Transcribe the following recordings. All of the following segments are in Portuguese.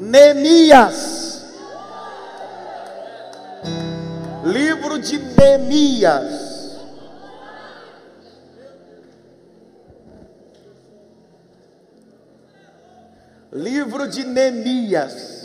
Neemias. Livro de Neemias. Livro de Neemias.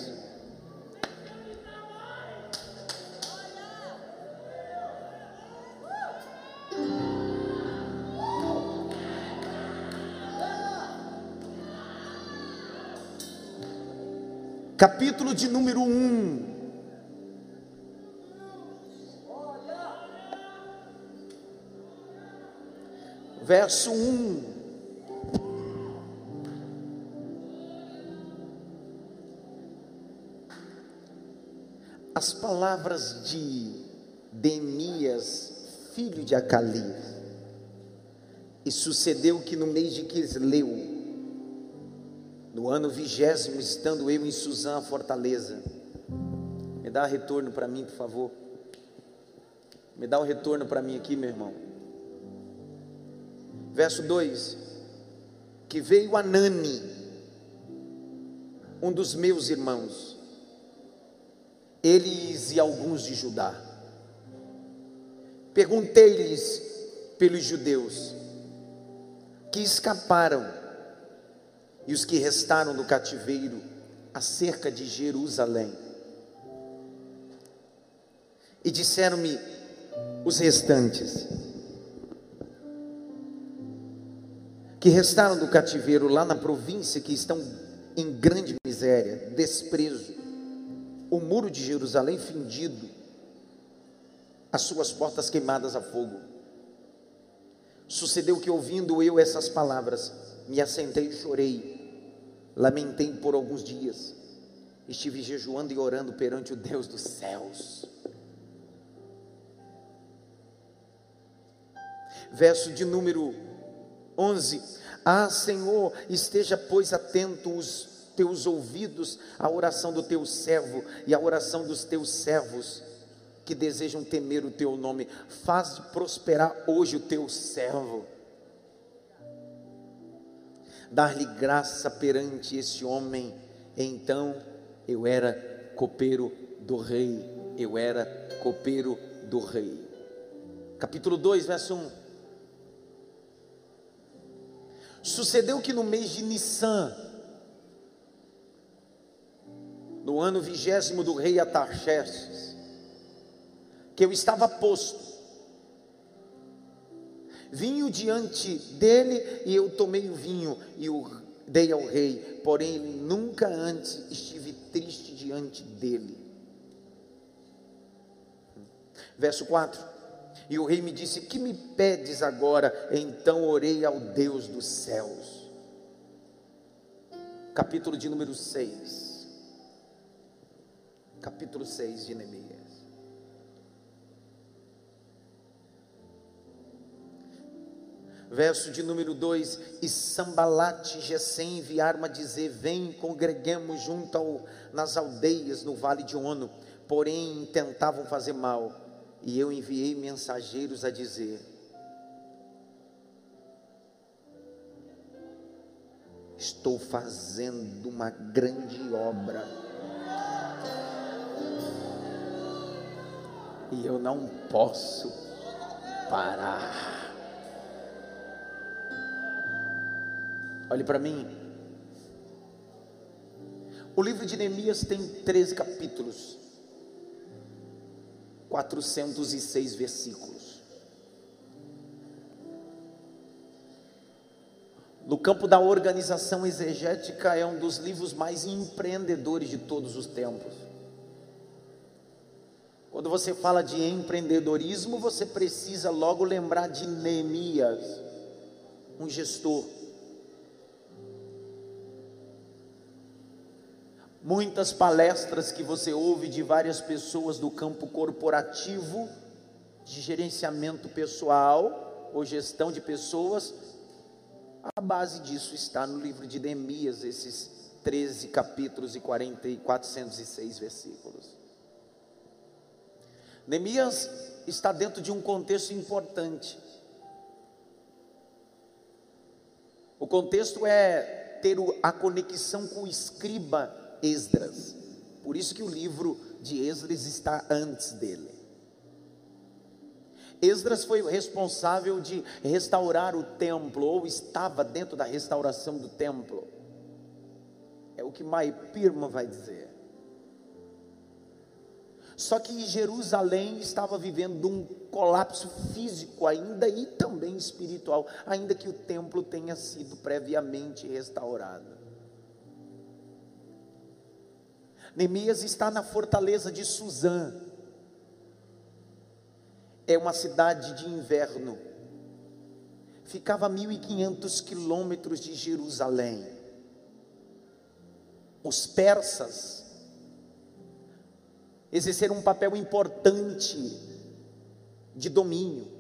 Capítulo de número 1. Verso 1. as palavras de Demias, filho de Acalias. E sucedeu que no mês de Quisleu, no ano vigésimo, estando eu em Suzã, a fortaleza, me dá retorno para mim, por favor. Me dá um retorno para mim aqui, meu irmão. Verso 2: Que veio Anani, um dos meus irmãos, eles e alguns de Judá. Perguntei-lhes pelos judeus que escaparam e os que restaram do cativeiro acerca de Jerusalém. E disseram-me os restantes que restaram do cativeiro lá na província que estão em grande miséria, desprezo o muro de Jerusalém findido, as suas portas queimadas a fogo. Sucedeu que, ouvindo eu essas palavras, me assentei e chorei, lamentei por alguns dias, estive jejuando e orando perante o Deus dos céus. Verso de número 11: Ah, Senhor, esteja, pois, atento os teus ouvidos à oração do teu servo e à oração dos teus servos que desejam temer o teu nome. Faz prosperar hoje o teu servo. Dar-lhe graça perante esse homem. Então eu era copeiro do rei. Eu era copeiro do rei. Capítulo 2, verso 1. Sucedeu que no mês de Nissan, no ano vigésimo do rei Atarxerxes, que eu estava posto, vinho diante dele e eu tomei o vinho e o dei ao rei, porém nunca antes estive triste diante dele. Verso 4: E o rei me disse: Que me pedes agora? Então orei ao Deus dos céus. Capítulo de número 6 capítulo 6 de Neemias. Verso de número 2: E Sambalate Gesem enviaram a dizer: Vem, congreguemos junto ao, nas aldeias no vale de Ono. Porém, tentavam fazer mal. E eu enviei mensageiros a dizer: Estou fazendo uma grande obra e eu não posso parar. Olhe para mim. O livro de Neemias tem 13 capítulos, 406 versículos. No campo da organização exegética, é um dos livros mais empreendedores de todos os tempos. Quando você fala de empreendedorismo, você precisa logo lembrar de Neemias, um gestor. Muitas palestras que você ouve de várias pessoas do campo corporativo, de gerenciamento pessoal ou gestão de pessoas, a base disso está no livro de Neemias, esses 13 capítulos e 40 e 406 versículos. Neemias está dentro de um contexto importante. O contexto é ter a conexão com o escriba Esdras. Por isso que o livro de Esdras está antes dele. Esdras foi responsável de restaurar o templo, ou estava dentro da restauração do templo. É o que Maipirma vai dizer. Só que Jerusalém estava vivendo um colapso físico ainda e também espiritual, ainda que o templo tenha sido previamente restaurado. Neemias está na fortaleza de Suzã. É uma cidade de inverno. Ficava a 1.500 quilômetros de Jerusalém. Os persas exerceram um papel importante de domínio.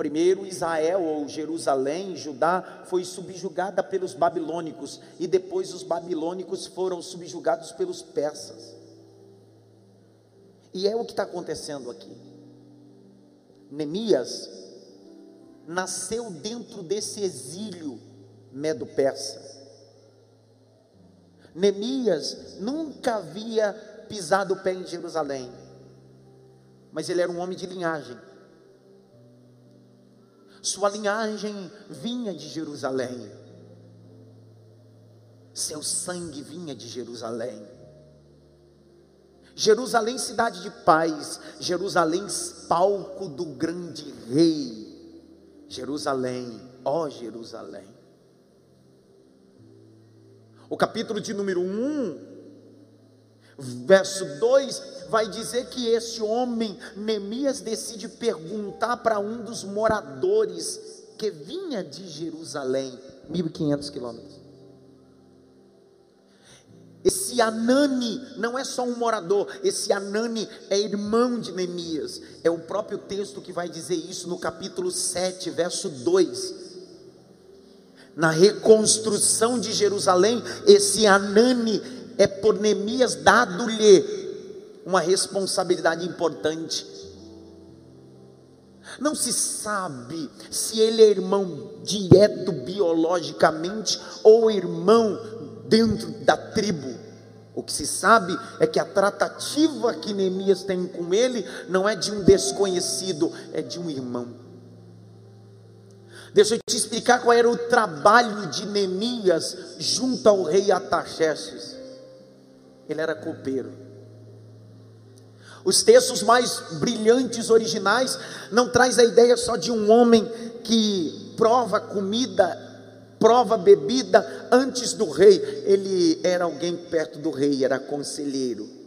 Primeiro, Israel ou Jerusalém, Judá, foi subjugada pelos babilônicos, e depois os babilônicos foram subjugados pelos persas. E é o que está acontecendo aqui. Neemias nasceu dentro desse exílio medo-persa. Neemias nunca havia pisado o pé em Jerusalém, mas ele era um homem de linhagem. Sua linhagem vinha de Jerusalém, seu sangue vinha de Jerusalém. Jerusalém, cidade de paz, Jerusalém, palco do grande rei. Jerusalém, ó Jerusalém. O capítulo de número 1 verso 2 vai dizer que esse homem, Neemias, decide perguntar para um dos moradores que vinha de Jerusalém, 1500 quilômetros. Esse Anani não é só um morador, esse Anani é irmão de Neemias. É o próprio texto que vai dizer isso no capítulo 7, verso 2. Na reconstrução de Jerusalém, esse Anani é por Neemias dado-lhe uma responsabilidade importante. Não se sabe se ele é irmão direto biologicamente ou irmão dentro da tribo. O que se sabe é que a tratativa que Neemias tem com ele não é de um desconhecido, é de um irmão. Deixa eu te explicar qual era o trabalho de Neemias junto ao rei Ataxerxes ele era copeiro. Os textos mais brilhantes originais não traz a ideia só de um homem que prova comida, prova bebida antes do rei. Ele era alguém perto do rei, era conselheiro.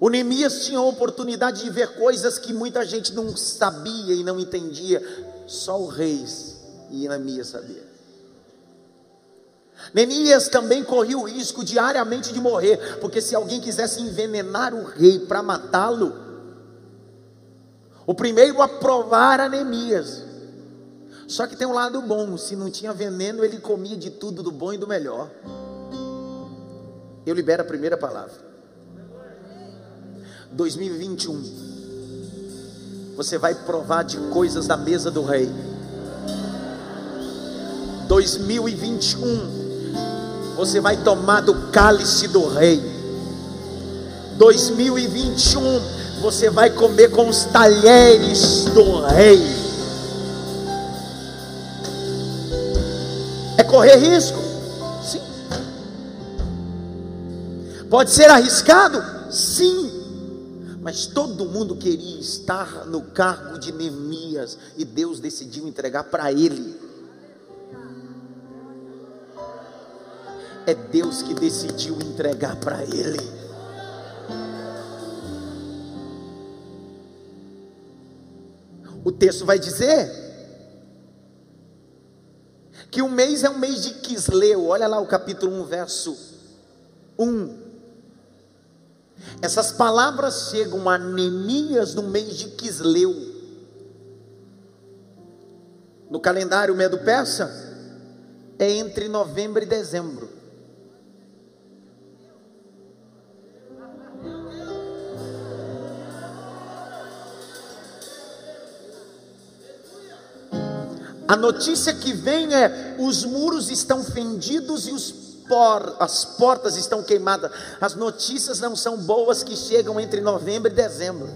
O Neemias tinha a oportunidade de ver coisas que muita gente não sabia e não entendia. Só o rei e Neemias sabia. Neemias também corria o risco diariamente de morrer, porque se alguém quisesse envenenar o rei para matá-lo, o primeiro a provar era Neemias. Só que tem um lado bom: se não tinha veneno, ele comia de tudo, do bom e do melhor. Eu libero a primeira palavra. 2021. Você vai provar de coisas da mesa do rei. 2021 você vai tomar do cálice do rei. 2021, você vai comer com os talheres do rei. É correr risco? Sim. Pode ser arriscado? Sim. Mas todo mundo queria estar no cargo de Neemias e Deus decidiu entregar para ele. É Deus que decidiu entregar para ele. O texto vai dizer que o mês é um mês de Quisleu. Olha lá o capítulo 1, verso 1. Essas palavras chegam a Neemias no mês de Quisleu. No calendário medo-persa, é entre novembro e dezembro. A notícia que vem é: os muros estão fendidos e os por, as portas estão queimadas. As notícias não são boas que chegam entre novembro e dezembro.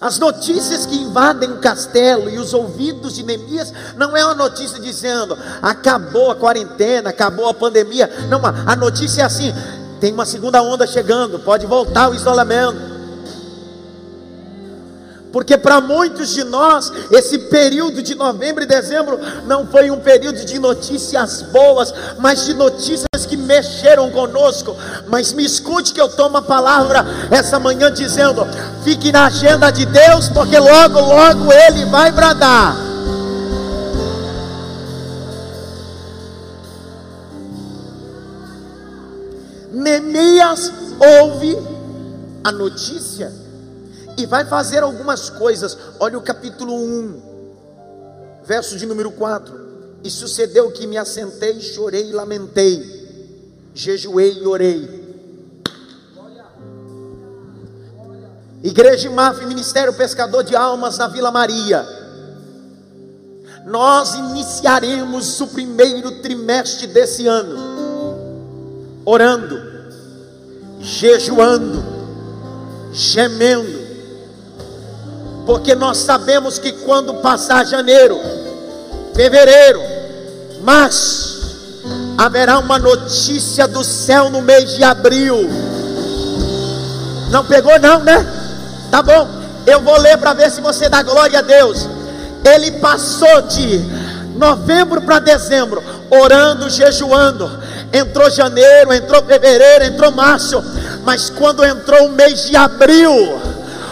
As notícias que invadem o castelo e os ouvidos de Neemias não é uma notícia dizendo acabou a quarentena, acabou a pandemia. Não, a notícia é assim: tem uma segunda onda chegando, pode voltar o isolamento. Porque para muitos de nós, esse período de novembro e dezembro não foi um período de notícias boas, mas de notícias que mexeram conosco. Mas me escute que eu tomo a palavra essa manhã dizendo: fique na agenda de Deus, porque logo, logo Ele vai bradar. Neemias ouve a notícia e vai fazer algumas coisas. Olha o capítulo 1, verso de número 4. E sucedeu que me assentei, chorei e lamentei, jejuei e orei. Igreja Maf, Ministério Pescador de Almas na Vila Maria. Nós iniciaremos o primeiro trimestre desse ano orando, jejuando, gemendo, porque nós sabemos que quando passar janeiro, fevereiro, março, haverá uma notícia do céu no mês de abril. Não pegou, não, né? Tá bom, eu vou ler para ver se você dá glória a Deus. Ele passou de novembro para dezembro, orando, jejuando. Entrou janeiro, entrou fevereiro, entrou março, mas quando entrou o mês de abril,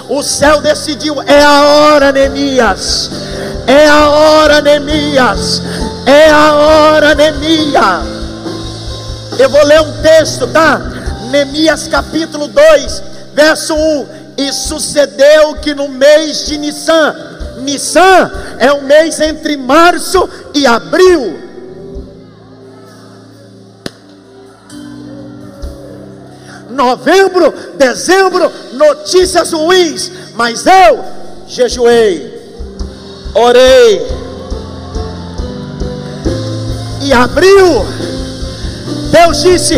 o céu decidiu: é a hora, Neemias. É a hora, Neemias. É a hora, Neemias. Eu vou ler um texto, tá? Neemias capítulo 2, verso 1. E sucedeu que no mês de Nissan, Nissan é o mês entre março e abril novembro, dezembro, notícias ruins, mas eu jejuei, orei, e abriu. Deus disse: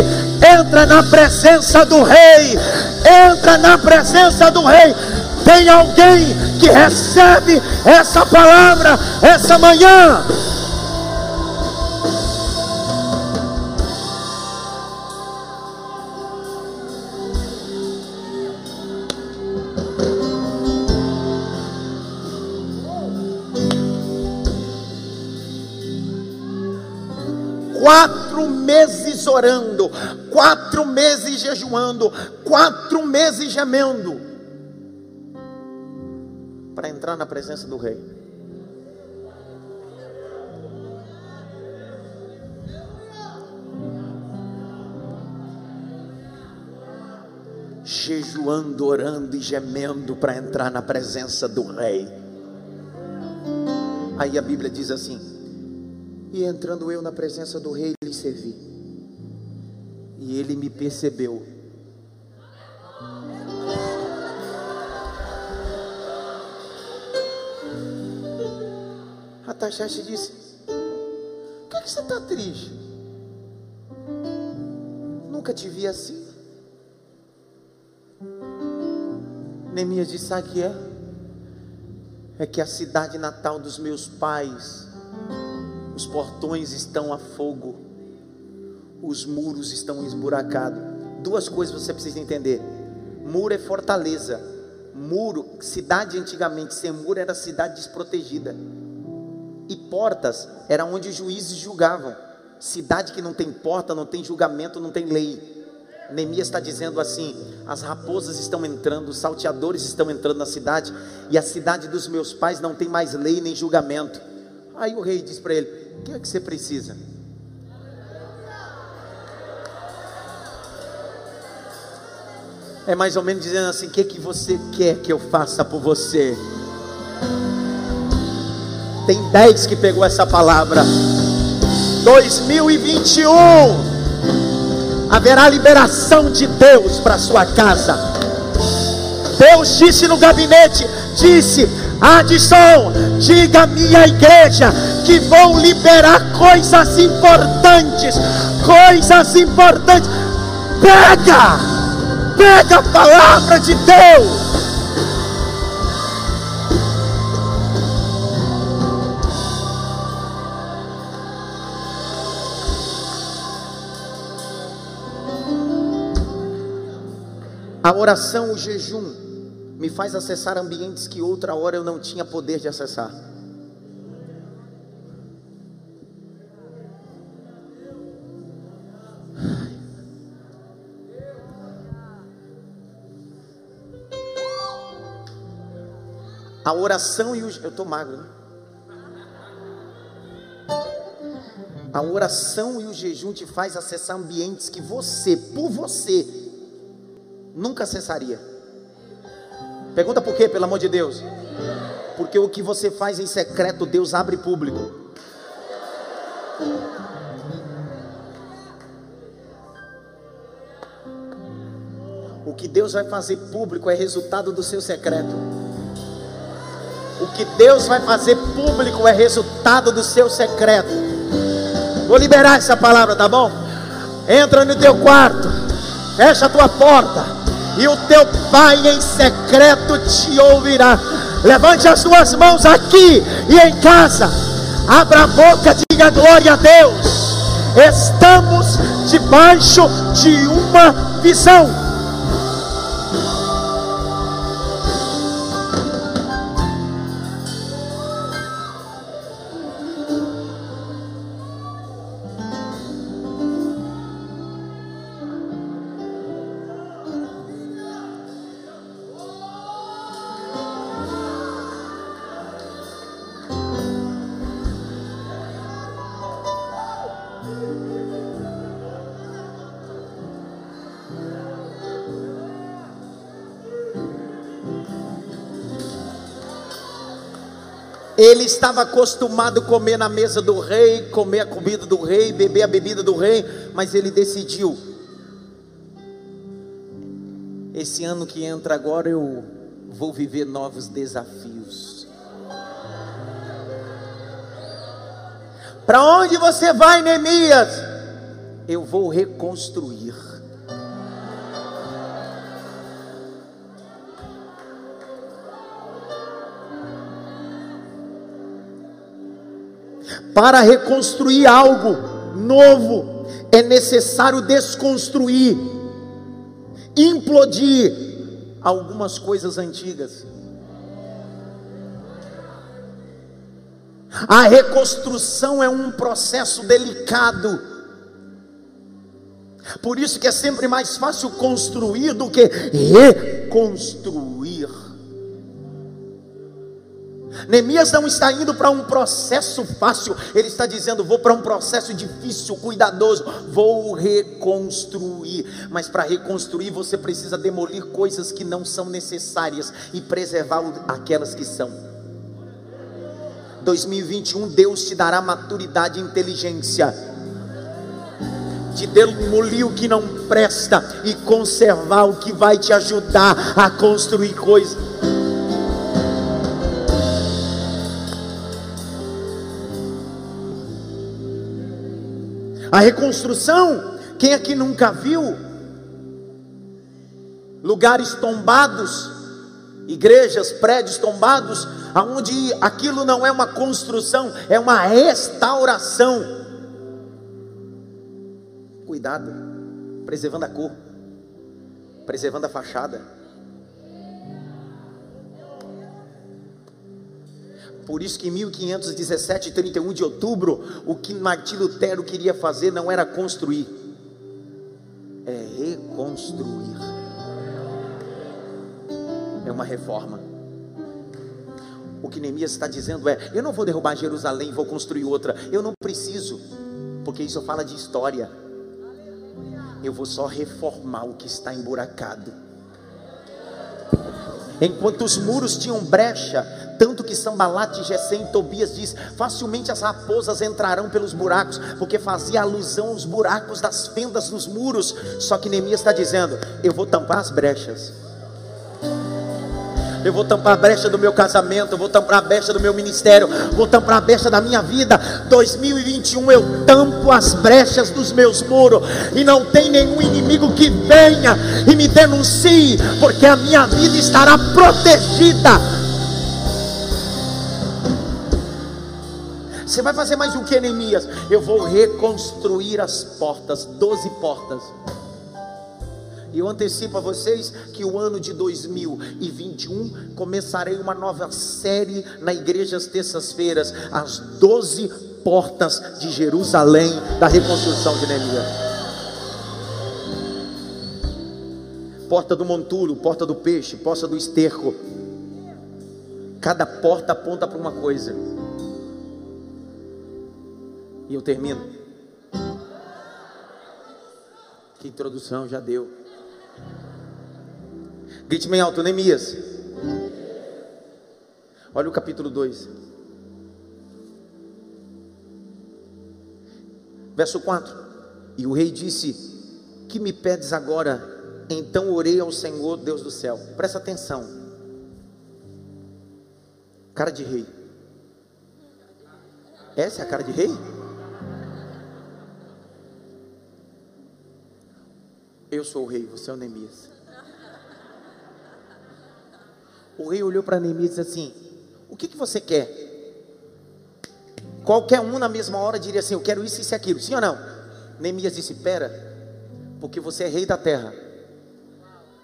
entra na presença do Rei, entra na presença do Rei. Tem alguém que recebe essa palavra essa manhã? Quatro meses orando, quatro meses jejuando, quatro meses gemendo, para entrar na presença do Rei. Jejuando, orando e gemendo para entrar na presença do Rei. Aí a Bíblia diz assim: e entrando eu na presença do rei, lhe servi. E ele me percebeu. A Taxaste disse: Por que, que você está triste? Nunca te vi assim. Neemias disse: Sabe o que é? É que a cidade natal dos meus pais os portões estão a fogo, os muros estão esburacados. Duas coisas você precisa entender: muro é fortaleza, muro, cidade antigamente sem muro era cidade desprotegida, e portas era onde os juízes julgavam. Cidade que não tem porta, não tem julgamento, não tem lei. Neemias está dizendo assim: as raposas estão entrando, os salteadores estão entrando na cidade, e a cidade dos meus pais não tem mais lei nem julgamento. Aí o rei diz para ele: O que é que você precisa? É mais ou menos dizendo assim: O que, é que você quer que eu faça por você? Tem dez que pegou essa palavra. 2021 haverá liberação de Deus para sua casa. Deus disse no gabinete: disse: Adson, diga à minha igreja que vou liberar coisas importantes, coisas importantes. Pega, pega a palavra de Deus. A oração, o jejum, me faz acessar ambientes que outra hora eu não tinha poder de acessar. A oração e o. Eu estou magro, né? A oração e o jejum te faz acessar ambientes que você, por você, nunca cessaria. Pergunta por quê, pelo amor de Deus? Porque o que você faz em secreto, Deus abre público. O que Deus vai fazer público é resultado do seu secreto. O que Deus vai fazer público é resultado do seu secreto. Vou liberar essa palavra, tá bom? Entra no teu quarto, fecha a tua porta e o teu Pai em secreto te ouvirá. Levante as suas mãos aqui e em casa. Abra a boca, diga glória a Deus. Estamos debaixo de uma visão. Ele estava acostumado a comer na mesa do rei, comer a comida do rei, beber a bebida do rei, mas ele decidiu: esse ano que entra agora eu vou viver novos desafios. Para onde você vai, Neemias? Eu vou reconstruir. Para reconstruir algo novo, é necessário desconstruir, implodir algumas coisas antigas. A reconstrução é um processo delicado. Por isso que é sempre mais fácil construir do que reconstruir. Neemias não está indo para um processo fácil, ele está dizendo: vou para um processo difícil, cuidadoso, vou reconstruir. Mas para reconstruir você precisa demolir coisas que não são necessárias e preservar aquelas que são. 2021 Deus te dará maturidade e inteligência de demolir o que não presta e conservar o que vai te ajudar a construir coisas. A reconstrução, quem aqui nunca viu? Lugares tombados, igrejas, prédios tombados, aonde aquilo não é uma construção, é uma restauração. Cuidado, preservando a cor, preservando a fachada. Por isso que em 1517, 31 de outubro, o que Martim Lutero queria fazer não era construir, é reconstruir. É uma reforma. O que Neemias está dizendo é: eu não vou derrubar Jerusalém, vou construir outra. Eu não preciso, porque isso fala de história. Eu vou só reformar o que está emburacado. Enquanto os muros tinham brecha, tanto que Sambalate, Gesem e Tobias diz: facilmente as raposas entrarão pelos buracos, porque fazia alusão aos buracos das fendas dos muros. Só que Neemias está dizendo: eu vou tampar as brechas. eu vou tampar a brecha do meu casamento, vou tampar a brecha do meu ministério, vou tampar a brecha da minha vida. 2021 eu tampo as brechas dos meus muros, e não tem nenhum inimigo que venha e me denuncie, porque a minha vida estará protegida. Você vai fazer mais o que, Neemias? Eu vou reconstruir as portas, 12 portas. E eu antecipo a vocês que o ano de 2021 começarei uma nova série na igreja às terças-feiras, as 12 portas de Jerusalém da reconstrução de Neemias. Porta do monturo, porta do peixe, porta do esterco. Cada porta aponta para uma coisa. E eu termino. Que introdução já deu. Grite bem alto, Neemias. Olha o capítulo 2. Verso 4. E o rei disse: Que me pedes agora? Então orei ao Senhor, Deus do céu. Presta atenção. Cara de rei. Essa é a cara de rei? Eu sou o rei, você é o Neemias. O rei olhou para Neemias e disse assim: O que, que você quer? Qualquer um na mesma hora diria assim: Eu quero isso, isso e aquilo. Sim ou não? Neemias disse: Pera, porque você é rei da terra.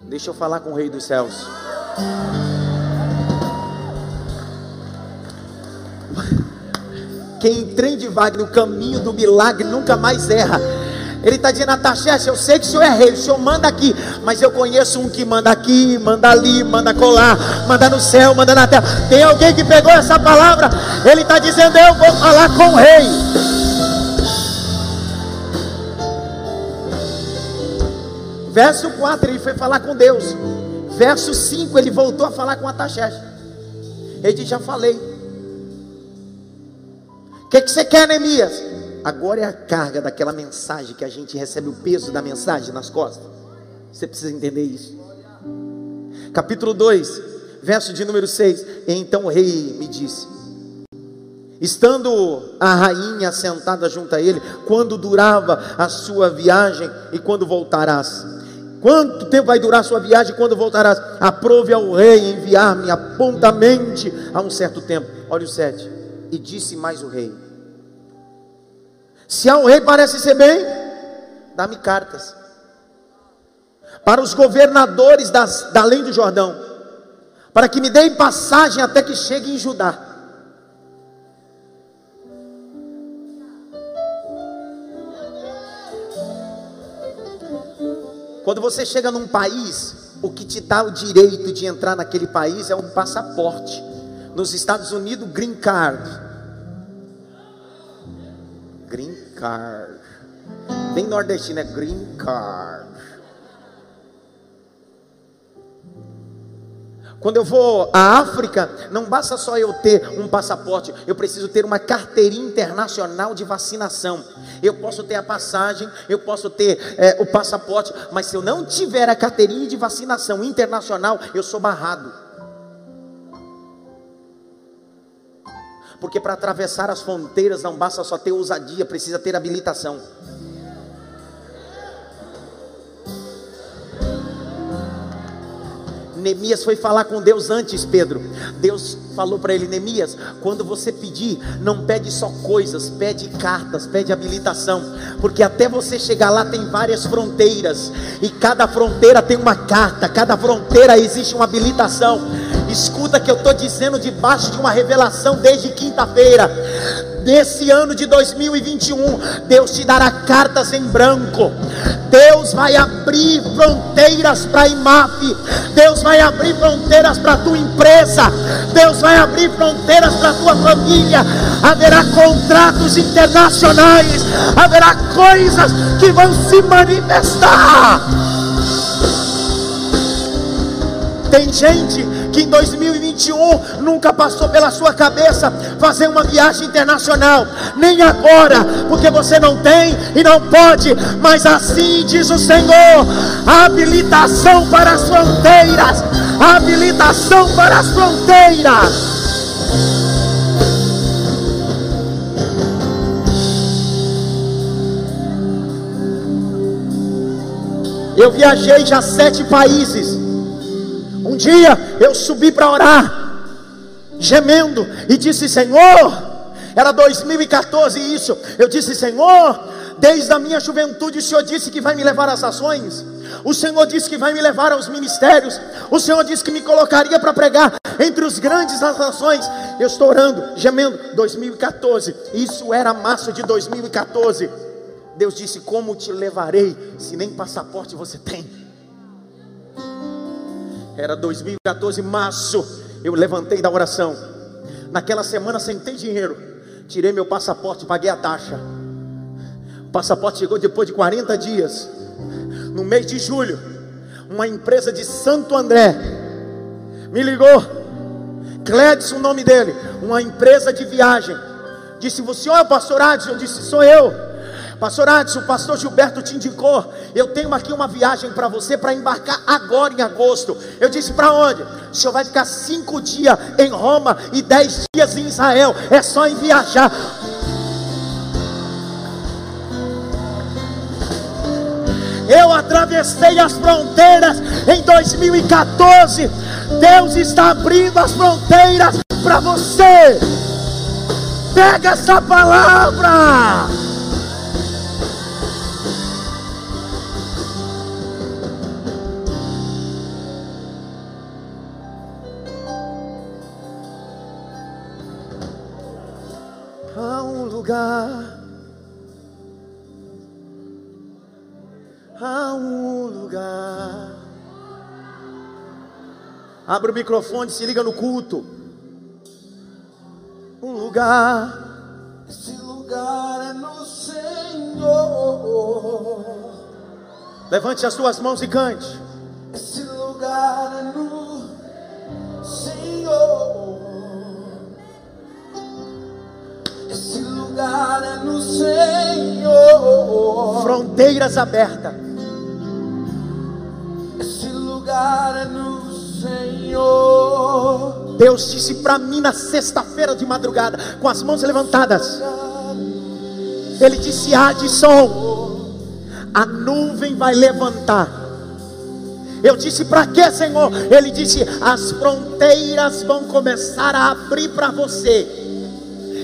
Deixa eu falar com o rei dos céus. Quem entende Wagner, o caminho do milagre nunca mais erra. Ele está dizendo, Ataxés, eu sei que o senhor é rei, o senhor manda aqui, mas eu conheço um que manda aqui, manda ali, manda colar, manda no céu, manda na terra. Tem alguém que pegou essa palavra? Ele está dizendo, eu vou falar com o rei. Verso 4, ele foi falar com Deus. Verso 5, ele voltou a falar com Ataxés. Ele disse, já falei. O que, que você quer, Neemias? Agora é a carga daquela mensagem que a gente recebe o peso da mensagem nas costas. Você precisa entender isso. Capítulo 2, verso de número 6. Então o rei me disse: Estando a rainha sentada junto a ele, quando durava a sua viagem e quando voltarás? Quanto tempo vai durar a sua viagem e quando voltarás? Aprove ao rei enviar-me apontamente a um certo tempo. Olha o 7. E disse mais o rei: se ao rei parece ser bem, dá-me cartas. Para os governadores das, da além do Jordão, para que me deem passagem até que chegue em Judá. Quando você chega num país, o que te dá o direito de entrar naquele país é um passaporte. Nos Estados Unidos, green card. Green card. Bem nordestino é green card. Quando eu vou à África, não basta só eu ter um passaporte, eu preciso ter uma carteirinha internacional de vacinação. Eu posso ter a passagem, eu posso ter é, o passaporte, mas se eu não tiver a carteirinha de vacinação internacional, eu sou barrado. Porque para atravessar as fronteiras não basta só ter ousadia, precisa ter habilitação. Neemias foi falar com Deus antes, Pedro. Deus falou para ele: Neemias, quando você pedir, não pede só coisas, pede cartas, pede habilitação, porque até você chegar lá tem várias fronteiras, e cada fronteira tem uma carta, cada fronteira existe uma habilitação. Escuta que eu estou dizendo debaixo de uma revelação desde quinta-feira. Nesse ano de 2021, Deus te dará cartas em branco. Deus vai abrir fronteiras para a IMAF. Deus vai abrir fronteiras para a tua empresa. Deus vai abrir fronteiras para a tua família. Haverá contratos internacionais. Haverá coisas que vão se manifestar. Tem gente que em 2021 nunca passou pela sua cabeça fazer uma viagem internacional, nem agora, porque você não tem e não pode, mas assim diz o Senhor: habilitação para as fronteiras, habilitação para as fronteiras. Eu viajei já sete países. Um dia eu subi para orar, gemendo, e disse: Senhor, era 2014 isso. Eu disse: Senhor, desde a minha juventude o Senhor disse que vai me levar às ações. O Senhor disse que vai me levar aos ministérios. O Senhor disse que me colocaria para pregar entre os grandes das nações. Eu estou orando, gemendo. 2014. Isso era março de 2014. Deus disse: Como te levarei se nem passaporte você tem? Era 2014, março. Eu levantei da oração. Naquela semana sentei dinheiro. Tirei meu passaporte, paguei a taxa. O passaporte chegou depois de 40 dias. No mês de julho, uma empresa de Santo André me ligou. Cledson, o nome dele, uma empresa de viagem. Disse: Você é o pastor Adson? Eu disse: Sou eu. Pastor Adson, o pastor Gilberto te indicou. Eu tenho aqui uma viagem para você para embarcar agora em agosto. Eu disse: Para onde? O senhor vai ficar cinco dias em Roma e dez dias em Israel. É só em viajar. Eu atravessei as fronteiras em 2014. Deus está abrindo as fronteiras para você. Pega essa palavra. Lugar. Há um lugar. Abre o microfone, se liga no culto. Um lugar. Esse lugar é no Senhor. Levante as suas mãos e cante. Esse lugar é no Senhor. Esse lugar é no Senhor. Fronteiras abertas. Esse lugar é no Senhor. Deus disse para mim na sexta-feira de madrugada, com as mãos levantadas. Ele disse: Adson, a nuvem vai levantar. Eu disse: Para quê, Senhor? Ele disse: As fronteiras vão começar a abrir para você.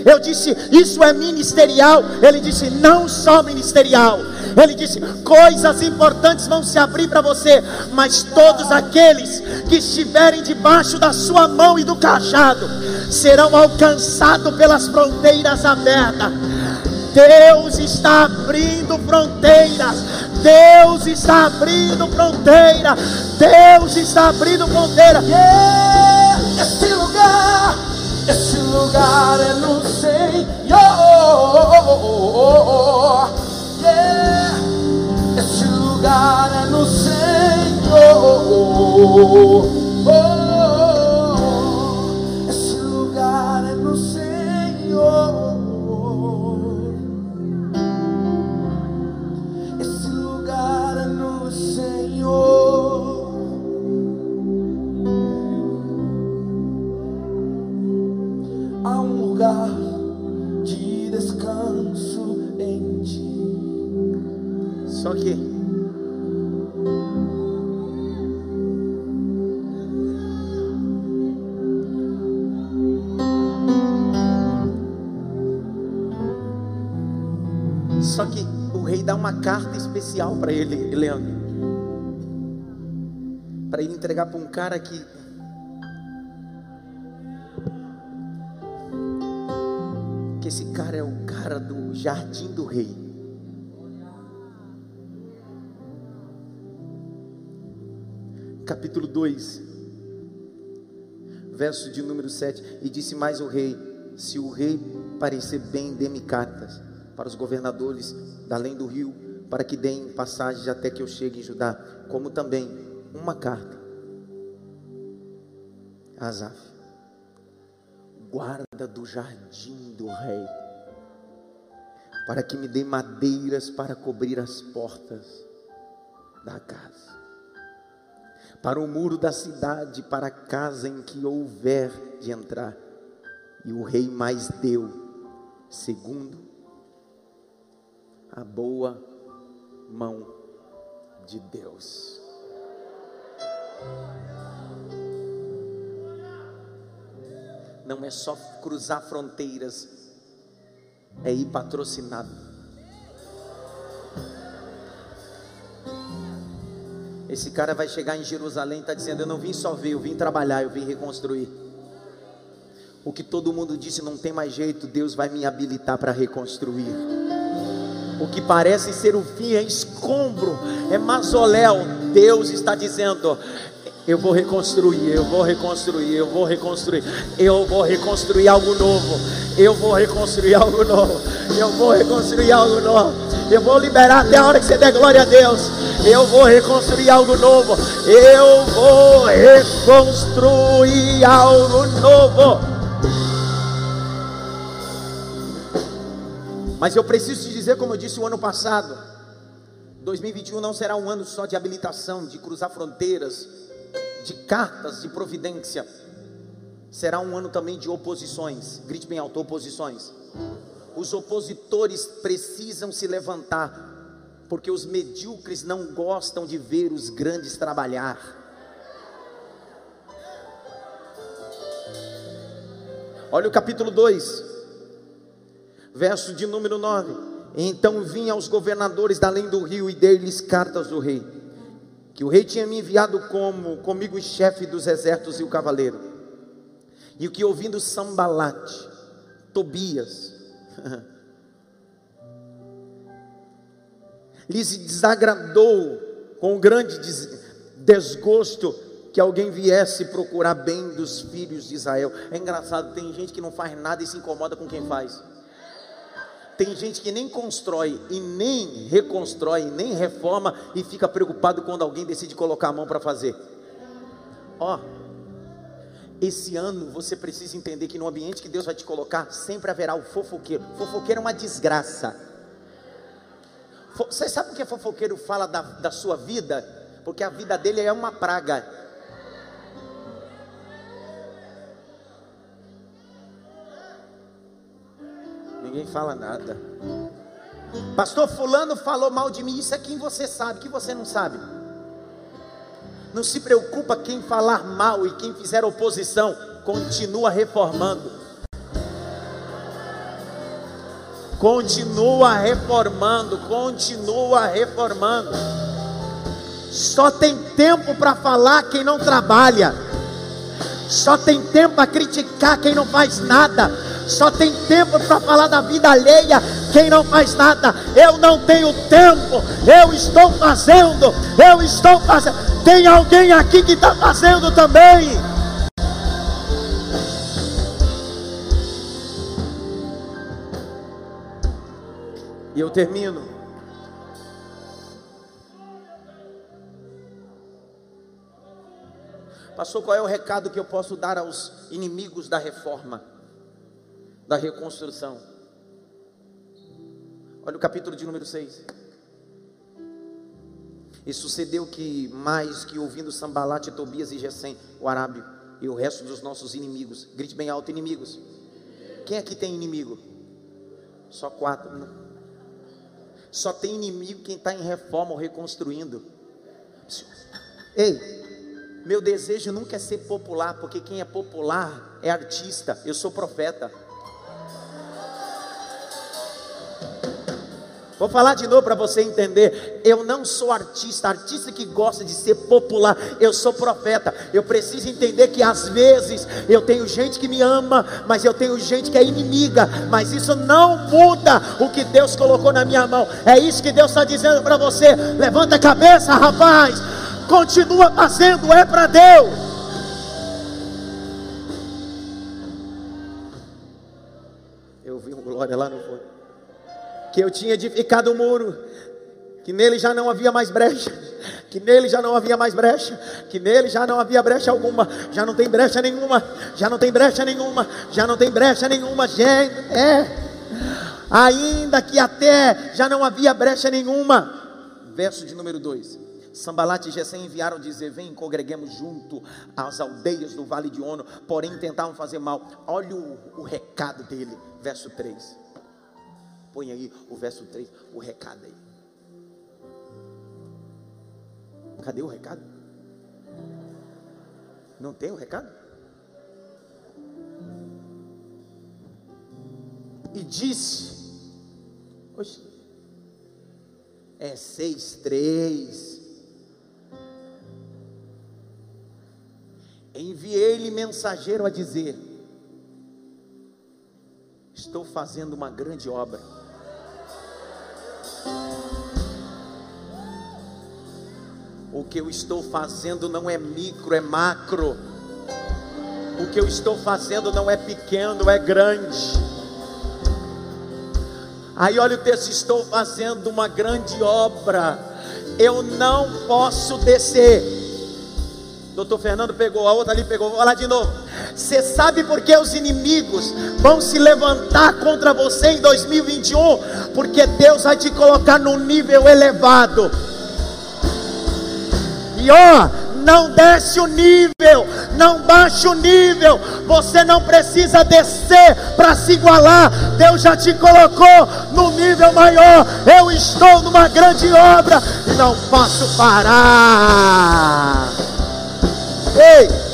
Eu disse, isso é ministerial. Ele disse, não só ministerial. Ele disse, coisas importantes vão se abrir para você, mas todos aqueles que estiverem debaixo da sua mão e do cajado serão alcançados pelas fronteiras abertas. Deus está abrindo fronteiras. Deus está abrindo fronteira. Deus está abrindo fronteira. Yeah, esse lugar, lugar é no Senhor. Yeah. Esse lugar é no Senhor. Oh, Só que o rei dá uma carta especial para ele, Leandro. Para ele entregar para um cara que que esse cara é o cara do jardim do rei. Capítulo 2, verso de número 7. E disse mais o rei: Se o rei parecer bem, dê-me cartas para os governadores da além do rio, para que deem passagem até que eu chegue em Judá, como também uma carta a guarda do jardim do rei, para que me dê madeiras para cobrir as portas da casa, para o muro da cidade, para a casa em que houver de entrar. E o rei mais deu, segundo a boa mão de Deus. Não é só cruzar fronteiras, é ir patrocinado. Esse cara vai chegar em Jerusalém e está dizendo: Eu não vim só ver, eu vim trabalhar, eu vim reconstruir. O que todo mundo disse não tem mais jeito, Deus vai me habilitar para reconstruir. O que parece ser o fim é escombro, é mazoléu. Deus está dizendo: eu vou reconstruir, eu vou reconstruir, eu vou reconstruir, eu vou reconstruir algo novo, eu vou reconstruir algo novo, eu vou reconstruir algo novo, eu vou liberar até a hora que você der glória a Deus, eu vou reconstruir algo novo, eu vou reconstruir algo novo. Mas eu preciso dizer, como eu disse o ano passado, 2021 não será um ano só de habilitação, de cruzar fronteiras, de cartas de providência. Será um ano também de oposições. Grite bem alto: oposições. Os opositores precisam se levantar, porque os medíocres não gostam de ver os grandes trabalhar. Olha o capítulo 2, verso de número 9. Então vinha aos governadores da além do rio e dei-lhes cartas do rei que o rei tinha me enviado como comigo o chefe dos exércitos e o cavaleiro. E o que ouvindo Sambalate, Tobias, lhes desagradou com um grande desgosto que alguém viesse procurar bem dos filhos de Israel. É engraçado, tem gente que não faz nada e se incomoda com quem faz. Tem gente que nem constrói e nem reconstrói, nem reforma e fica preocupado quando alguém decide colocar a mão para fazer. Ó, esse ano você precisa entender que no ambiente que Deus vai te colocar, sempre haverá o fofoqueiro. Fofoqueiro é uma desgraça. Você sabe o que é fofoqueiro fala da, da sua vida? Porque a vida dele é uma praga. Ninguém fala nada. Pastor Fulano falou mal de mim. Isso é quem você sabe, que você não sabe. Não se preocupa quem falar mal e quem fizer oposição, continua reformando. Continua reformando, continua reformando. Só tem tempo para falar quem não trabalha. Só tem tempo para criticar quem não faz nada só tem tempo para falar da vida alheia quem não faz nada. Eu não tenho tempo, eu estou fazendo, eu estou fazendo. Tem alguém aqui que está fazendo também. E eu termino. Pastor, qual é o recado que eu posso dar aos inimigos da reforma? Da reconstrução. Olha o capítulo de número 6. E sucedeu que, mais que ouvindo Sambalate, Tobias e Gesem, o arábio, e o resto dos nossos inimigos, grite bem alto: inimigos. Quem aqui tem inimigo? Só quatro. Não. Só tem inimigo quem está em reforma ou reconstruindo. Ei, meu desejo nunca é ser popular, porque quem é popular é artista. Eu sou profeta. Vou falar de novo para você entender. Eu não sou artista, artista que gosta de ser popular. Eu sou profeta. Eu preciso entender que às vezes eu tenho gente que me ama, mas eu tenho gente que é inimiga. Mas isso não muda o que Deus colocou na minha mão. É isso que Deus está dizendo para você. Levanta a cabeça, rapaz. Continua fazendo, é para Deus. Que eu tinha edificado o muro, que nele já não havia mais brecha, que nele já não havia mais brecha, que nele já não havia brecha alguma, já não tem brecha nenhuma, já não tem brecha nenhuma, já não tem brecha nenhuma, gente, é, ainda que até já não havia brecha nenhuma. Verso de número 2: Sambalat e Gesem enviaram dizer: Vem, congreguemos junto às aldeias do vale de Ono, porém tentavam fazer mal. Olha o, o recado dele, verso 3. Põe aí o verso 3, o recado aí. Cadê o recado? Não tem o recado? E disse: Oxe, é 6, 3. Enviei-lhe mensageiro a dizer: Estou fazendo uma grande obra. O que eu estou fazendo não é micro, é macro. O que eu estou fazendo não é pequeno, é grande. Aí olha o texto: estou fazendo uma grande obra. Eu não posso descer Doutor Fernando pegou, a outra ali pegou. Vou falar de novo. Você sabe por que os inimigos vão se levantar contra você em 2021? Porque Deus vai te colocar num nível elevado. E ó, não desce o nível, não baixa o nível. Você não precisa descer para se igualar. Deus já te colocou no nível maior. Eu estou numa grande obra e não posso parar. Ei,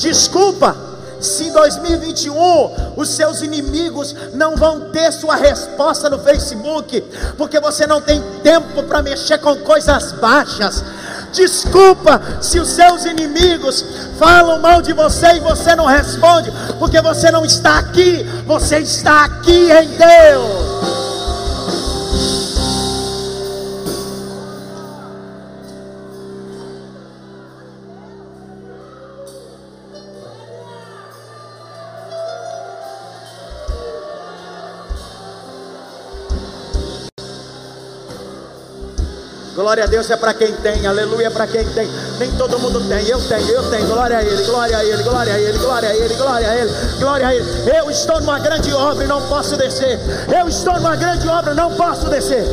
desculpa se em 2021 os seus inimigos não vão ter sua resposta no Facebook, porque você não tem tempo para mexer com coisas baixas. Desculpa se os seus inimigos falam mal de você e você não responde, porque você não está aqui, você está aqui em Deus. Glória a Deus é para quem tem, aleluia é para quem tem. Nem todo mundo tem, eu tenho, eu tenho. Glória a Ele, glória a Ele, glória a Ele, glória a Ele, glória a Ele, glória a Ele. Eu estou numa grande obra e não posso descer. Eu estou numa grande obra, e não posso descer.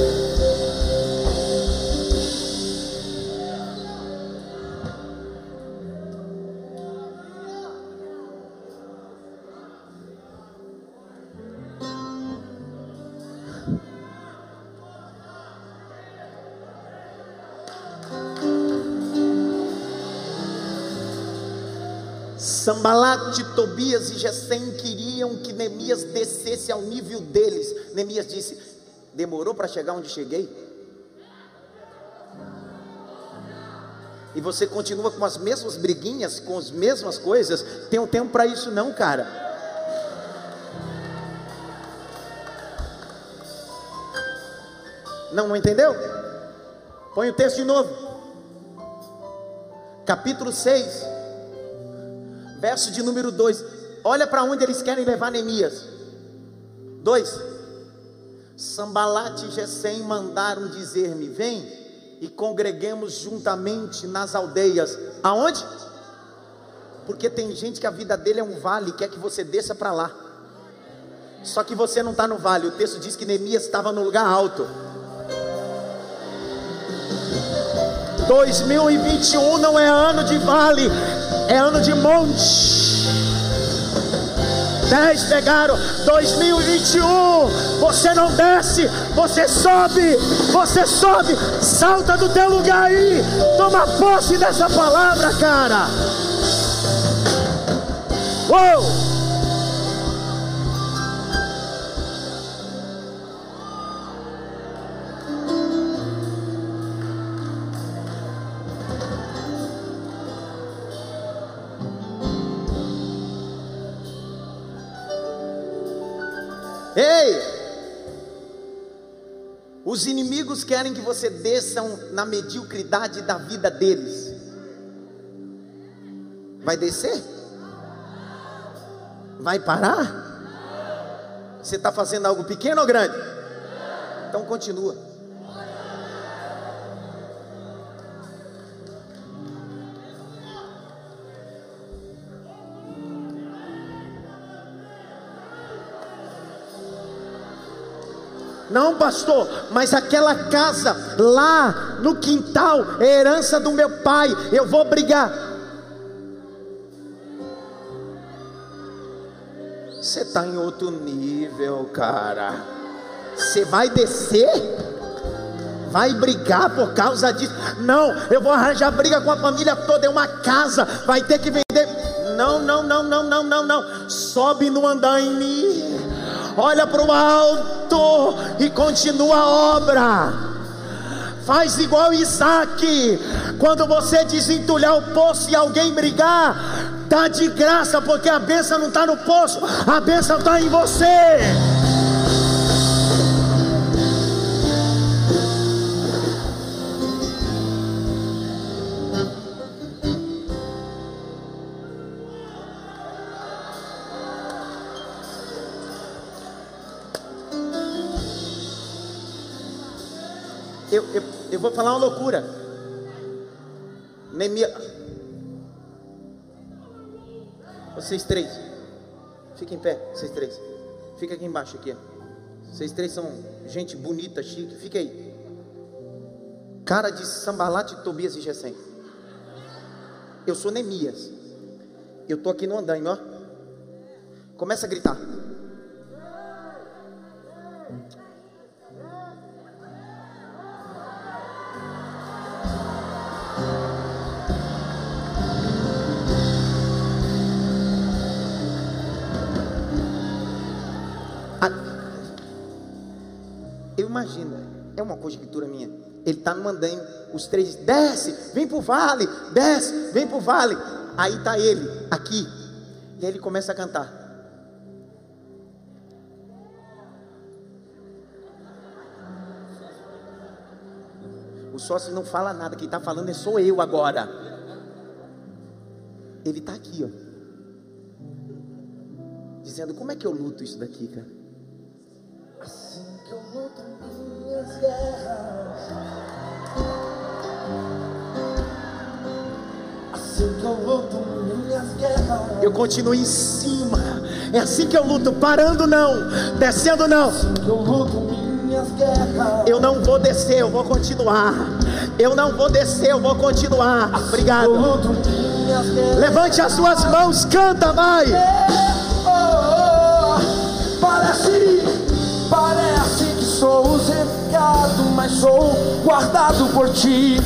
Sambalat, Tobias e Gesem queriam que Neemias descesse ao nível deles. Neemias disse: Demorou para chegar onde cheguei? E você continua com as mesmas briguinhas, com as mesmas coisas? Tem um tempo para isso, não, cara. Não, não entendeu? Põe o texto de novo. Capítulo 6 verso de número 2. Olha para onde eles querem levar Neemias. 2. Sambalat e Gesem mandaram dizer-me: Vem e congreguemos juntamente nas aldeias. Aonde? Porque tem gente que a vida dele é um vale, quer que você desça para lá. Só que você não está no vale. O texto diz que Neemias estava no lugar alto. 2021 não é ano de vale, é ano de monte. Dez pegaram, 2021, você não desce, você sobe, você sobe, salta do teu lugar aí, toma posse dessa palavra, cara. Uou! Os inimigos querem que você desçam na mediocridade da vida deles. Vai descer? Vai parar? Você está fazendo algo pequeno ou grande? Então continua. Não, pastor, mas aquela casa lá no quintal é herança do meu pai. Eu vou brigar. Você está em outro nível, cara. Você vai descer? Vai brigar por causa disso? Não, eu vou arranjar briga com a família toda. É uma casa, vai ter que vender. Não, não, não, não, não, não, não. Sobe no andaime olha para o alto e continua a obra. Faz igual Isaac, quando você desentulhar o poço e alguém brigar, dá de graça, porque a bênção não está no poço, a bênção está em você. Falar uma loucura. Neemias. Vocês três. Fiquem em pé, vocês três. Fica aqui embaixo aqui. Vocês três são gente bonita, chique. Fica aí. Cara de Sambalate, Tobias e Gesem. Eu sou Neemias. Eu tô aqui no andaime, ó. Começa a gritar. Imagina, é uma conjectura minha. Ele está no andaime, os três desce, vem para o vale, desce, vem para o vale. Aí está ele, aqui. E aí ele começa a cantar. O sócio não fala nada, quem está falando é sou eu agora. Ele está aqui, ó. Dizendo, como é que eu luto isso daqui, cara? Assim que eu luto minhas guerras. Assim que eu luto minhas guerras. Eu continuo em cima. É assim que eu luto, parando não, descendo não. Assim que eu luto minhas guerras. Eu não vou descer, eu vou continuar. Eu não vou descer, eu vou continuar. Obrigado. Levante as suas mãos, canta, vai. Sou cercado, mas sou guardado por ti.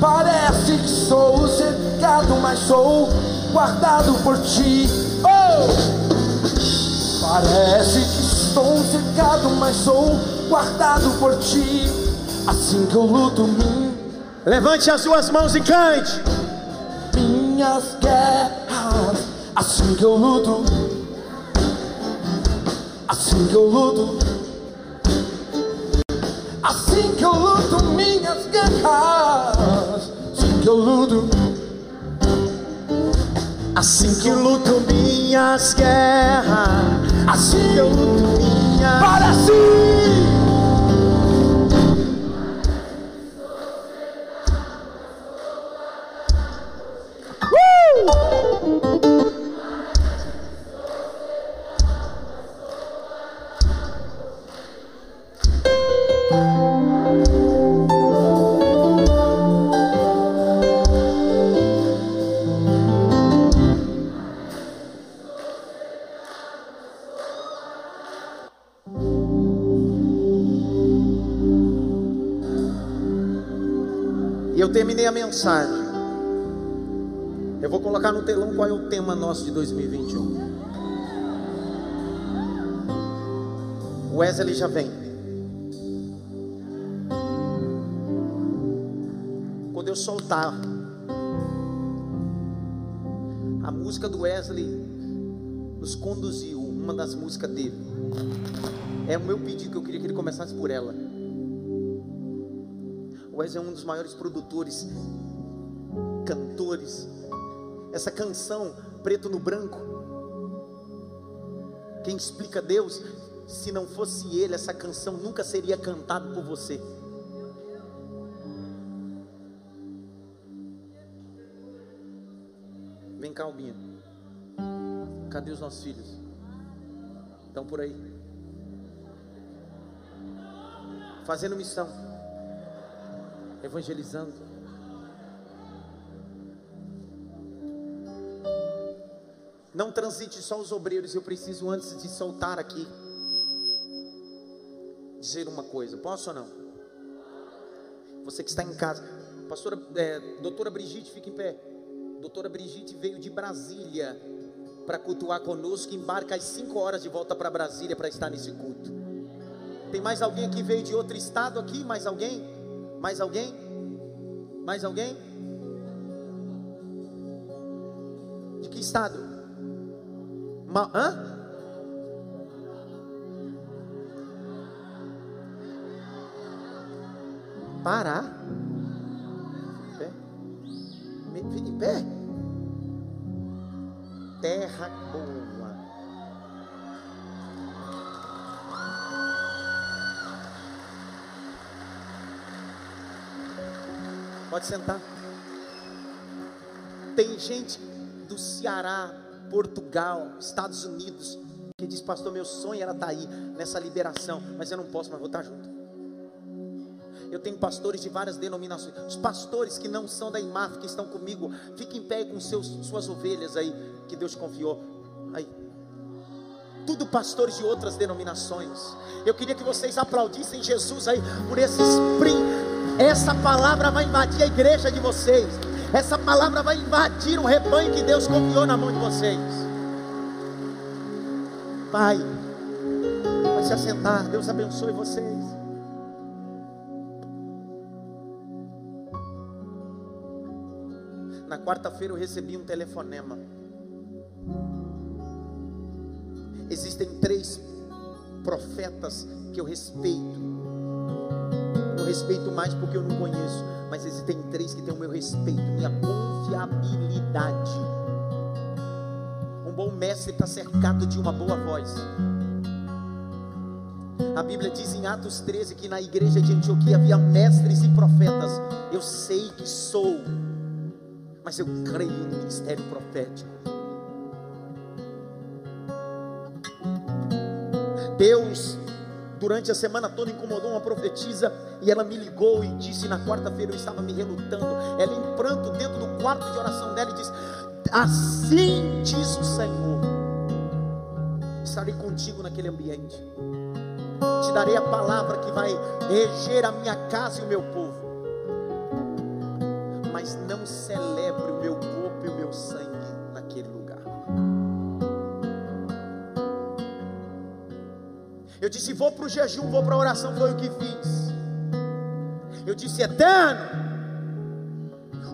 Parece que sou cercado, mas sou guardado por ti. Oh! Parece que estou cercado, mas sou guardado por ti. Assim que eu luto min- Levante as suas mãos e cante. minhas guerras. Assim que eu luto. Assim que eu luto. Assim que eu luto minhas guerras. Assim que eu luto. Assim que luto minhas guerras. Assim que eu luto minhas. Para si. Mensagem. Eu vou colocar no telão qual é o tema nosso de 2021. O Wesley já vem. Quando eu soltar a música do Wesley nos conduziu, uma das músicas dele. É o meu pedido que eu queria que ele começasse por ela. Wesley é um dos maiores produtores, cantores. Essa canção, Preto no Branco. Quem explica Deus, se não fosse ele, essa canção nunca seria cantada por você. Vem cá, Albinha. Cadê os nossos filhos? Estão por aí. fazendo missão, evangelizando. Não transite só os obreiros, eu preciso antes de soltar aqui dizer uma coisa. Posso ou não? Você que está em casa, pastora, é, doutora Brigitte, fica em pé. Doutora Brigitte veio de Brasília para cultuar conosco, embarca às 5 horas de volta para Brasília para estar nesse culto. Tem mais alguém que veio de outro estado aqui? Mais alguém? Mais alguém? Mais alguém? De que estado? Ma hã? Pará. Pé. Pé. Terra boa. Pode sentar. Tem gente do Ceará, Portugal, Estados Unidos, que diz, pastor, meu sonho era estar aí nessa liberação, mas eu não posso, mas vou estar junto. Eu tenho pastores de várias denominações. Os pastores que não são da IMAF, que estão comigo, fiquem em pé com seus, suas ovelhas aí, que Deus confiou. Aí. Tudo pastores de outras denominações. Eu queria que vocês aplaudissem Jesus aí por esse sprint. Essa palavra vai invadir a igreja de vocês. Essa palavra vai invadir o rebanho que Deus confiou na mão de vocês. Pai, vai se assentar. Deus abençoe vocês. Na quarta-feira eu recebi um telefonema. Existem três profetas que eu respeito. Respeito mais porque eu não conheço, mas existem três que têm o meu respeito, minha confiabilidade. Um bom mestre está cercado de uma boa voz. A Bíblia diz em Atos 13 que na igreja de Antioquia havia mestres e profetas. Eu sei que sou, mas eu creio no ministério profético. Deus, durante a semana toda, incomodou uma profetisa e ela me ligou e disse: Na quarta-feira eu estava me relutando. Ela em pranto dentro do quarto de oração dela e disse: Assim diz o Senhor: Estarei contigo naquele ambiente, te darei a palavra que vai reger a minha casa e o meu povo. Mas não celebre disse: Vou para o jejum, vou para a oração. Foi o que fiz. Eu disse: Eterno,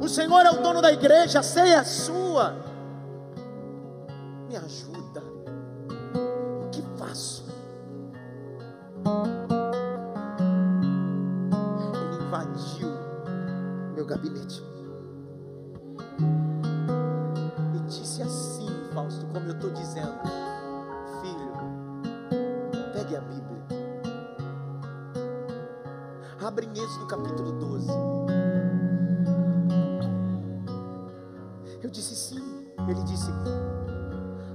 o Senhor é o dono da igreja, a ceia é sua. Disse sim. Ele disse: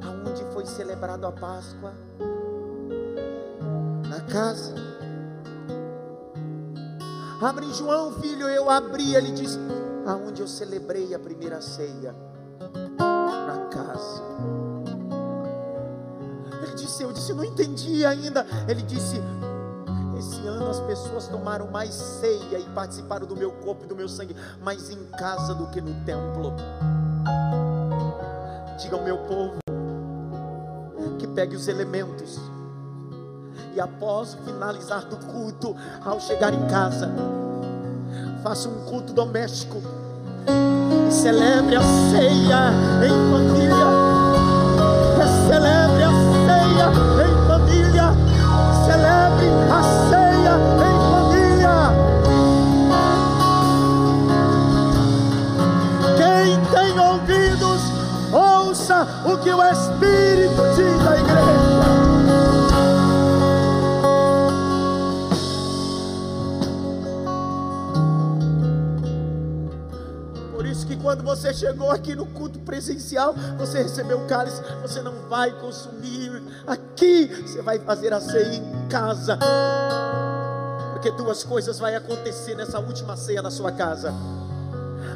Aonde foi celebrado a Páscoa? Na casa. Abre João, filho. Eu abri. Ele disse: Aonde eu celebrei a primeira ceia? Na casa. Ele disse: Eu disse, não entendi ainda. Ele disse: esse ano as pessoas tomaram mais ceia e participaram do meu corpo e do meu sangue, mais em casa do que no templo. Diga ao meu povo que pegue os elementos e após finalizar do culto, ao chegar em casa, faça um culto doméstico e celebre a ceia em família. Celebre a ceia em família. Celebre a ceia em o que o Espírito diz à igreja. Por isso que quando você chegou aqui no culto presencial, você recebeu o cálice, você não vai consumir aqui, você vai fazer a ceia em casa. Porque duas coisas vai acontecer nessa última ceia na sua casa.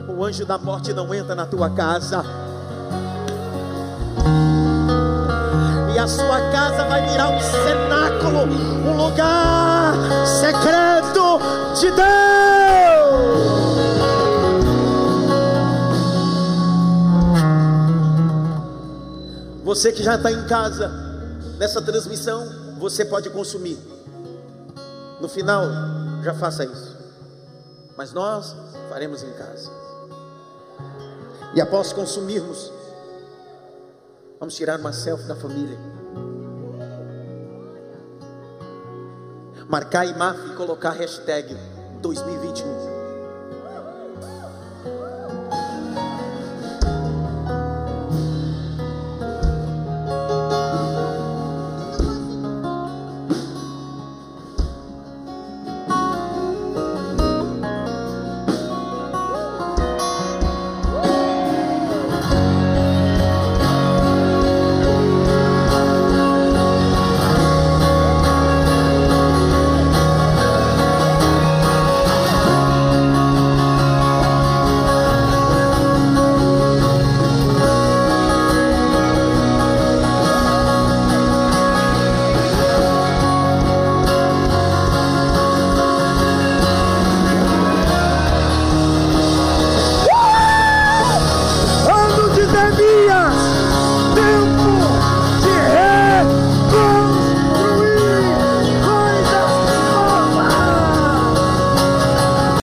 O anjo da morte não entra na tua casa. A sua casa vai virar um cenáculo, um lugar secreto de Deus. Você que já está em casa, nessa transmissão, você pode consumir. No final, já faça isso. Mas nós faremos em casa. E após consumirmos, vamos tirar uma selfie da família. Marcar IMAF e colocar hashtag 2021.